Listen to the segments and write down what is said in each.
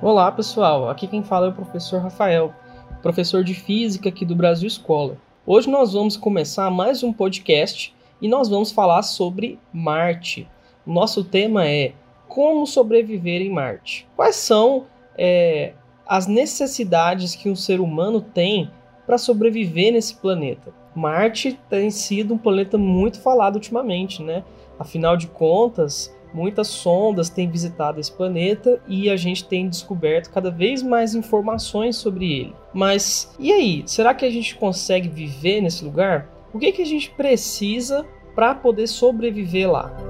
Olá pessoal, aqui quem fala é o professor Rafael, professor de Física aqui do Brasil Escola. Hoje nós vamos começar mais um podcast e nós vamos falar sobre Marte. Nosso tema é como sobreviver em Marte. Quais são é, as necessidades que um ser humano tem para sobreviver nesse planeta? Marte tem sido um planeta muito falado ultimamente, né? Afinal de contas, Muitas sondas têm visitado esse planeta e a gente tem descoberto cada vez mais informações sobre ele. Mas e aí? Será que a gente consegue viver nesse lugar? O que, que a gente precisa para poder sobreviver lá?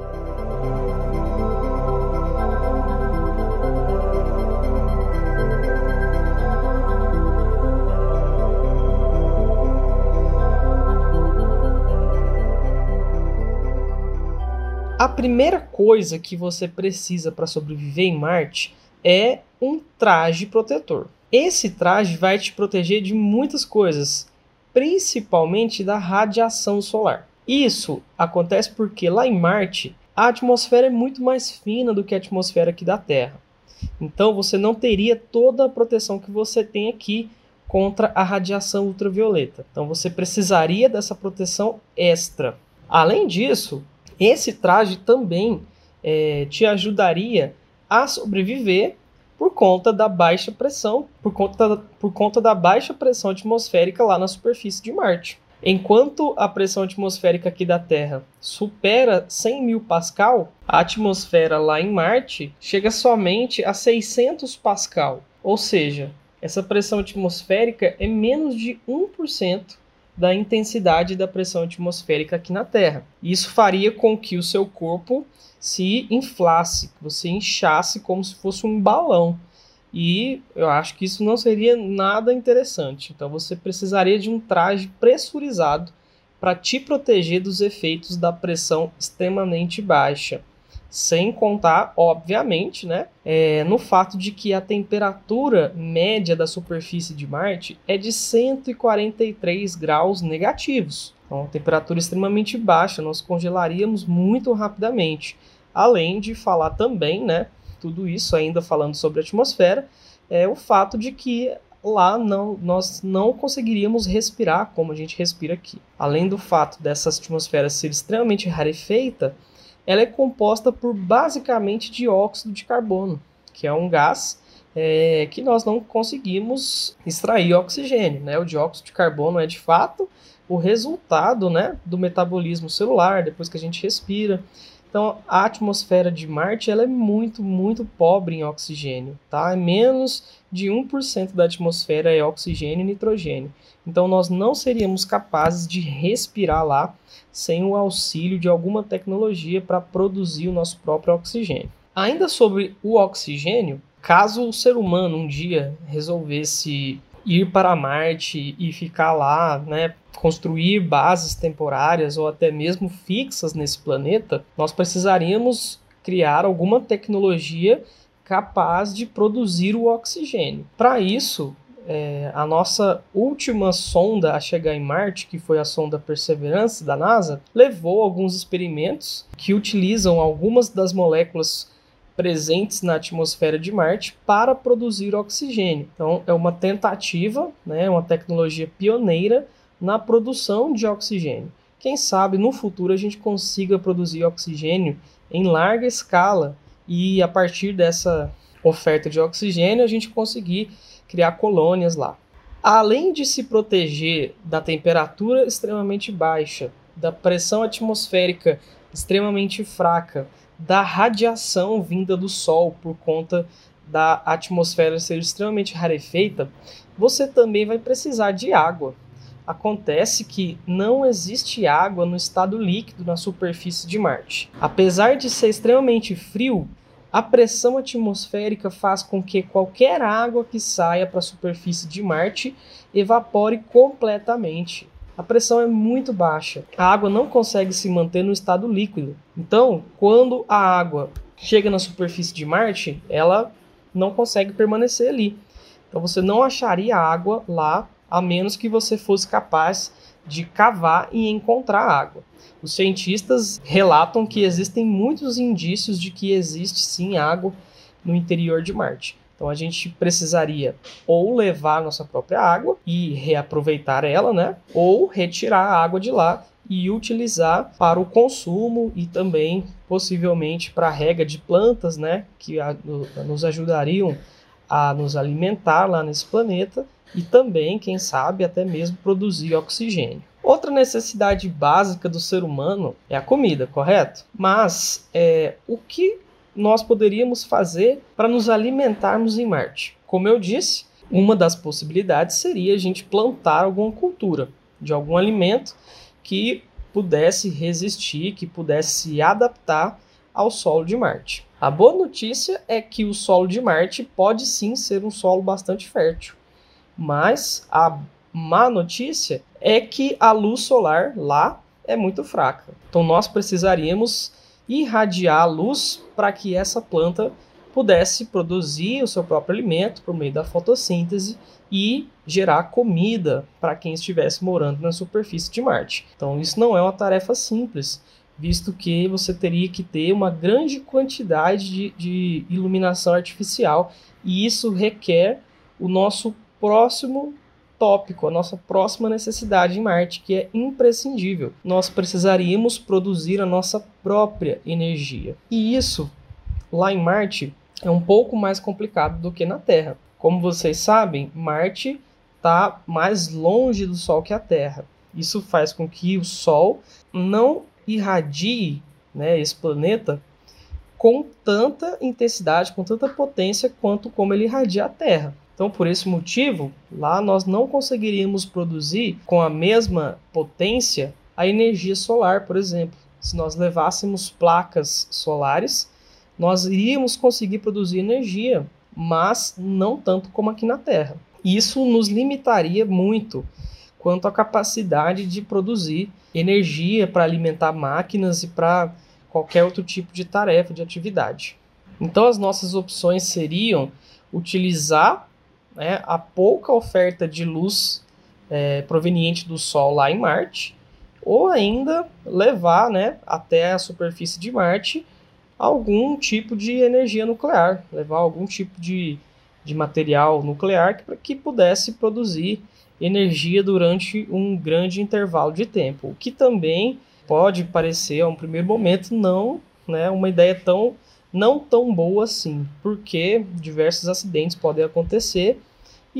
A primeira coisa que você precisa para sobreviver em Marte é um traje protetor. Esse traje vai te proteger de muitas coisas, principalmente da radiação solar. Isso acontece porque lá em Marte a atmosfera é muito mais fina do que a atmosfera aqui da Terra. Então você não teria toda a proteção que você tem aqui contra a radiação ultravioleta. Então você precisaria dessa proteção extra. Além disso, esse traje também é, te ajudaria a sobreviver por conta da baixa pressão, por conta, por conta da baixa pressão atmosférica lá na superfície de Marte. Enquanto a pressão atmosférica aqui da Terra supera 100 mil pascal, a atmosfera lá em Marte chega somente a 600 pascal. Ou seja, essa pressão atmosférica é menos de 1% da intensidade da pressão atmosférica aqui na Terra. Isso faria com que o seu corpo se inflasse, você inchasse como se fosse um balão. E eu acho que isso não seria nada interessante. Então você precisaria de um traje pressurizado para te proteger dos efeitos da pressão extremamente baixa. Sem contar, obviamente, né, é, no fato de que a temperatura média da superfície de Marte é de 143 graus negativos. Então, uma temperatura extremamente baixa, nós congelaríamos muito rapidamente. Além de falar também, né, tudo isso ainda falando sobre a atmosfera, é o fato de que lá não, nós não conseguiríamos respirar como a gente respira aqui. Além do fato dessa atmosfera ser extremamente rarefeita, ela é composta por basicamente dióxido de carbono, que é um gás é, que nós não conseguimos extrair oxigênio. Né? O dióxido de carbono é de fato o resultado né, do metabolismo celular, depois que a gente respira. Então, a atmosfera de Marte ela é muito, muito pobre em oxigênio. Tá? É menos de 1% da atmosfera é oxigênio e nitrogênio. Então, nós não seríamos capazes de respirar lá sem o auxílio de alguma tecnologia para produzir o nosso próprio oxigênio. Ainda sobre o oxigênio, caso o ser humano um dia resolvesse ir para Marte e ficar lá, né, construir bases temporárias ou até mesmo fixas nesse planeta, nós precisaríamos criar alguma tecnologia capaz de produzir o oxigênio. Para isso, é, a nossa última sonda a chegar em Marte, que foi a sonda Perseverance da NASA, levou alguns experimentos que utilizam algumas das moléculas presentes na atmosfera de Marte para produzir oxigênio. Então, é uma tentativa, né, uma tecnologia pioneira na produção de oxigênio. Quem sabe no futuro a gente consiga produzir oxigênio em larga escala e a partir dessa oferta de oxigênio a gente conseguir criar colônias lá. Além de se proteger da temperatura extremamente baixa, da pressão atmosférica extremamente fraca, da radiação vinda do Sol por conta da atmosfera ser extremamente rarefeita, você também vai precisar de água. Acontece que não existe água no estado líquido na superfície de Marte. Apesar de ser extremamente frio, a pressão atmosférica faz com que qualquer água que saia para a superfície de Marte evapore completamente. A pressão é muito baixa. A água não consegue se manter no estado líquido. Então, quando a água chega na superfície de Marte, ela não consegue permanecer ali. Então, você não acharia água lá a menos que você fosse capaz de cavar e encontrar água. Os cientistas relatam que existem muitos indícios de que existe sim água no interior de Marte. Então a gente precisaria ou levar nossa própria água e reaproveitar ela, né? Ou retirar a água de lá e utilizar para o consumo e também possivelmente para a rega de plantas, né, que a, nos ajudariam a nos alimentar lá nesse planeta e também, quem sabe, até mesmo produzir oxigênio. Outra necessidade básica do ser humano é a comida, correto? Mas é, o que nós poderíamos fazer para nos alimentarmos em Marte? Como eu disse, uma das possibilidades seria a gente plantar alguma cultura de algum alimento que pudesse resistir, que pudesse se adaptar ao solo de Marte. A boa notícia é que o solo de Marte pode sim ser um solo bastante fértil, mas a má notícia é que a luz solar lá é muito fraca. Então nós precisaríamos irradiar a luz para que essa planta pudesse produzir o seu próprio alimento por meio da fotossíntese e gerar comida para quem estivesse morando na superfície de Marte. Então, isso não é uma tarefa simples, visto que você teria que ter uma grande quantidade de, de iluminação artificial e isso requer o nosso próximo tópico, a nossa próxima necessidade em Marte, que é imprescindível. Nós precisaríamos produzir a nossa própria energia. E isso, lá em Marte, é um pouco mais complicado do que na Terra. Como vocês sabem, Marte está mais longe do Sol que a Terra. Isso faz com que o Sol não irradie né, esse planeta com tanta intensidade, com tanta potência quanto como ele irradia a Terra. Então, por esse motivo, lá nós não conseguiríamos produzir com a mesma potência a energia solar, por exemplo. Se nós levássemos placas solares, nós iríamos conseguir produzir energia mas não tanto como aqui na Terra. Isso nos limitaria muito quanto à capacidade de produzir energia para alimentar máquinas e para qualquer outro tipo de tarefa, de atividade. Então, as nossas opções seriam utilizar né, a pouca oferta de luz é, proveniente do Sol lá em Marte, ou ainda levar né, até a superfície de Marte algum tipo de energia nuclear, levar algum tipo de, de material nuclear que, que pudesse produzir energia durante um grande intervalo de tempo, o que também pode parecer a um primeiro momento não né, uma ideia tão não tão boa assim, porque diversos acidentes podem acontecer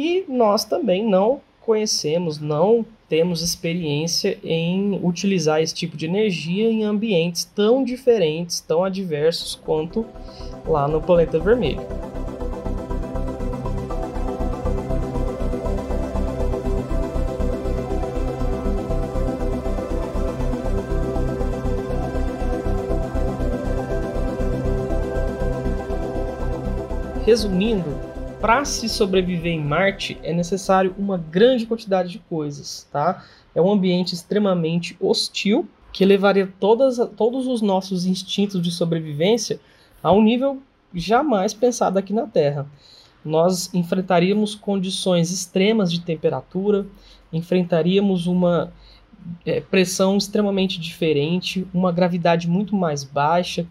e nós também não conhecemos, não temos experiência em utilizar esse tipo de energia em ambientes tão diferentes, tão adversos quanto lá no planeta vermelho. Resumindo, para se sobreviver em Marte é necessário uma grande quantidade de coisas, tá? É um ambiente extremamente hostil que levaria todas, todos os nossos instintos de sobrevivência a um nível jamais pensado aqui na Terra. Nós enfrentaríamos condições extremas de temperatura, enfrentaríamos uma é, pressão extremamente diferente, uma gravidade muito mais baixa,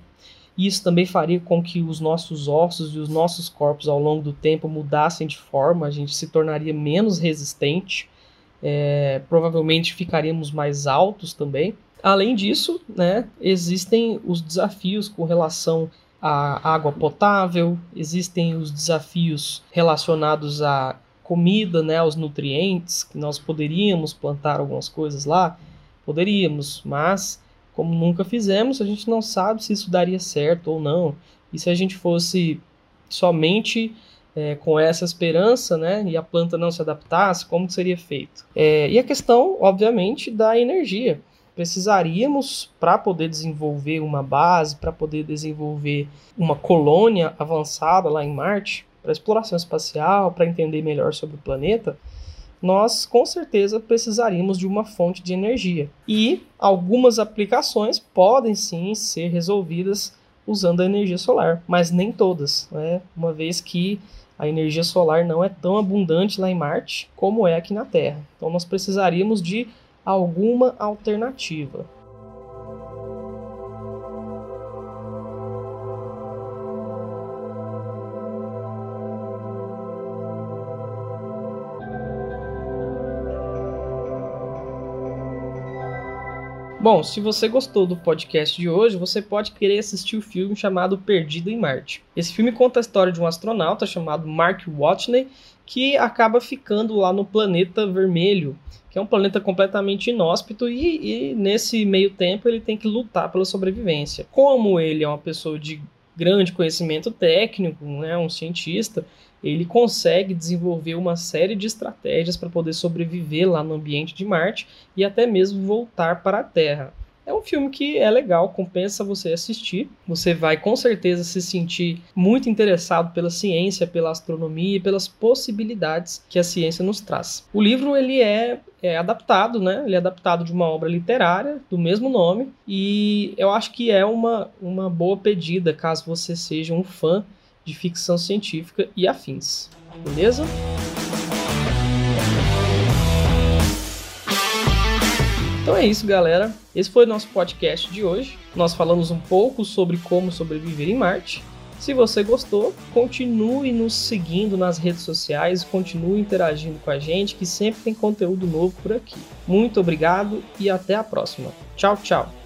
isso também faria com que os nossos ossos e os nossos corpos ao longo do tempo mudassem de forma, a gente se tornaria menos resistente, é, provavelmente ficaríamos mais altos também. Além disso, né, existem os desafios com relação à água potável, existem os desafios relacionados à comida, né, aos nutrientes, que nós poderíamos plantar algumas coisas lá, poderíamos, mas como nunca fizemos, a gente não sabe se isso daria certo ou não. E se a gente fosse somente é, com essa esperança, né, e a planta não se adaptasse, como seria feito? É, e a questão, obviamente, da energia. Precisaríamos, para poder desenvolver uma base, para poder desenvolver uma colônia avançada lá em Marte, para exploração espacial, para entender melhor sobre o planeta, nós com certeza precisaríamos de uma fonte de energia. E algumas aplicações podem sim ser resolvidas usando a energia solar, mas nem todas, né? uma vez que a energia solar não é tão abundante lá em Marte como é aqui na Terra. Então nós precisaríamos de alguma alternativa. Bom, se você gostou do podcast de hoje, você pode querer assistir o filme chamado Perdido em Marte. Esse filme conta a história de um astronauta chamado Mark Watney que acaba ficando lá no planeta vermelho, que é um planeta completamente inóspito, e, e, nesse meio tempo ele tem que lutar pela sobrevivência. Como ele é uma pessoa de grande conhecimento técnico, né, um cientista, ele consegue desenvolver uma série de estratégias para poder sobreviver lá no ambiente de Marte e até mesmo voltar para a Terra. É um filme que é legal, compensa você assistir. Você vai com certeza se sentir muito interessado pela ciência, pela astronomia e pelas possibilidades que a ciência nos traz. O livro ele é, é adaptado, né? Ele é adaptado de uma obra literária do mesmo nome e eu acho que é uma, uma boa pedida caso você seja um fã de ficção científica e afins. Beleza? Então é isso, galera. Esse foi o nosso podcast de hoje. Nós falamos um pouco sobre como sobreviver em Marte. Se você gostou, continue nos seguindo nas redes sociais, continue interagindo com a gente, que sempre tem conteúdo novo por aqui. Muito obrigado e até a próxima. Tchau, tchau.